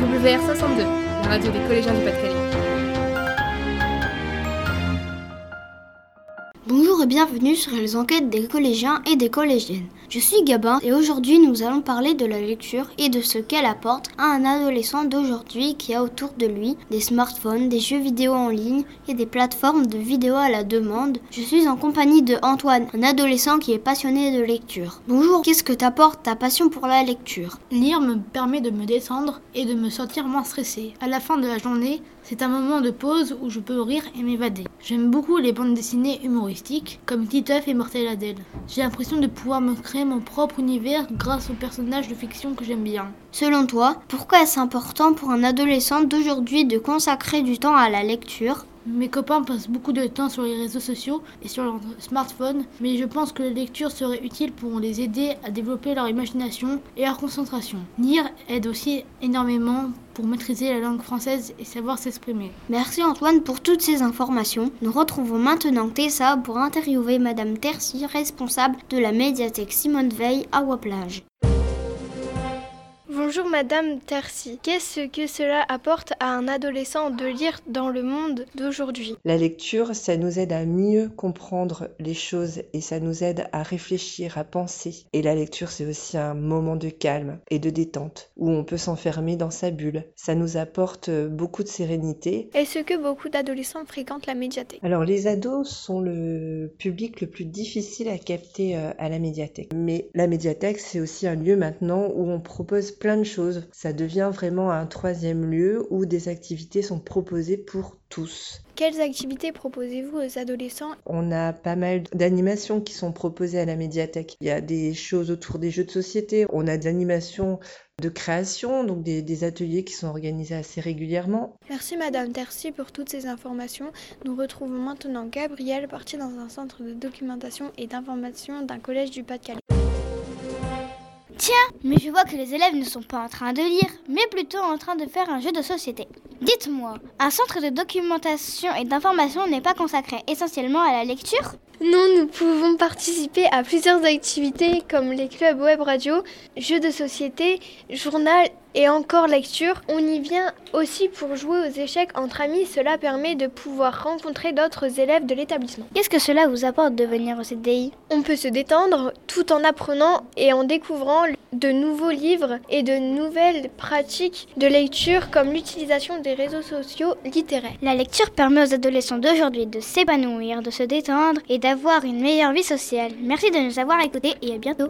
WR62, la radio des collégiens du Pas-de-Calais. Bienvenue sur les enquêtes des collégiens et des collégiennes. Je suis Gabin et aujourd'hui nous allons parler de la lecture et de ce qu'elle apporte à un adolescent d'aujourd'hui qui a autour de lui des smartphones, des jeux vidéo en ligne et des plateformes de vidéo à la demande. Je suis en compagnie de Antoine, un adolescent qui est passionné de lecture. Bonjour, qu'est-ce que t'apporte ta passion pour la lecture? Lire me permet de me détendre et de me sentir moins stressé. À la fin de la journée, c'est un moment de pause où je peux rire et m'évader. J'aime beaucoup les bandes dessinées humoristiques comme Titeuf et Mortel Adèle. J'ai l'impression de pouvoir me créer mon propre univers grâce aux personnages de fiction que j'aime bien. Selon toi, pourquoi est-ce important pour un adolescent d'aujourd'hui de consacrer du temps à la lecture? Mes copains passent beaucoup de temps sur les réseaux sociaux et sur leur smartphone, mais je pense que la lecture serait utile pour les aider à développer leur imagination et leur concentration. Lire aide aussi énormément pour maîtriser la langue française et savoir s'exprimer. Merci Antoine pour toutes ces informations. Nous retrouvons maintenant Tessa pour interviewer Madame Tercy, responsable de la médiathèque Simone Veil à Waplage. Bonjour Madame Tercy. Qu'est-ce que cela apporte à un adolescent de lire dans le monde d'aujourd'hui? La lecture, ça nous aide à mieux comprendre les choses et ça nous aide à réfléchir, à penser. Et la lecture, c'est aussi un moment de calme et de détente où on peut s'enfermer dans sa bulle. Ça nous apporte beaucoup de sérénité. Est-ce que beaucoup d'adolescents fréquentent la médiathèque? Alors les ados sont le public le plus difficile à capter euh, à la médiathèque. Mais la médiathèque, c'est aussi un lieu maintenant où on propose plein de choses. Ça devient vraiment un troisième lieu où des activités sont proposées pour tous. Quelles activités proposez-vous aux adolescents? On a pas mal d'animations qui sont proposées à la médiathèque. Il y a des choses autour des jeux de société, on a des animations de création, donc des, des, ateliers qui sont organisés assez régulièrement. Merci Madame Tercy pour toutes ces informations. Nous retrouvons maintenant Gabriel parti dans un centre de documentation et d'information d'un collège du Pas-de-Calais. Tiens, mais je vois que les élèves ne sont pas en train de lire, mais plutôt en train de faire un jeu de société. Dites-moi, un centre de documentation et d'information n'est pas consacré essentiellement à la lecture? Non, nous pouvons participer à plusieurs activités comme les clubs web radio, jeux de société, journal et encore lecture. On y vient aussi pour jouer aux échecs entre amis. Cela permet de pouvoir rencontrer d'autres élèves de l'établissement. Qu'est-ce que cela vous apporte de venir au CDI On peut se détendre tout en apprenant et en découvrant de nouveaux livres et de nouvelles pratiques de lecture comme l'utilisation des réseaux sociaux littéraires. La lecture permet aux adolescents d'aujourd'hui de s'épanouir, de se détendre et d'avoir une meilleure vie sociale. Merci de nous avoir écoutés et à bientôt.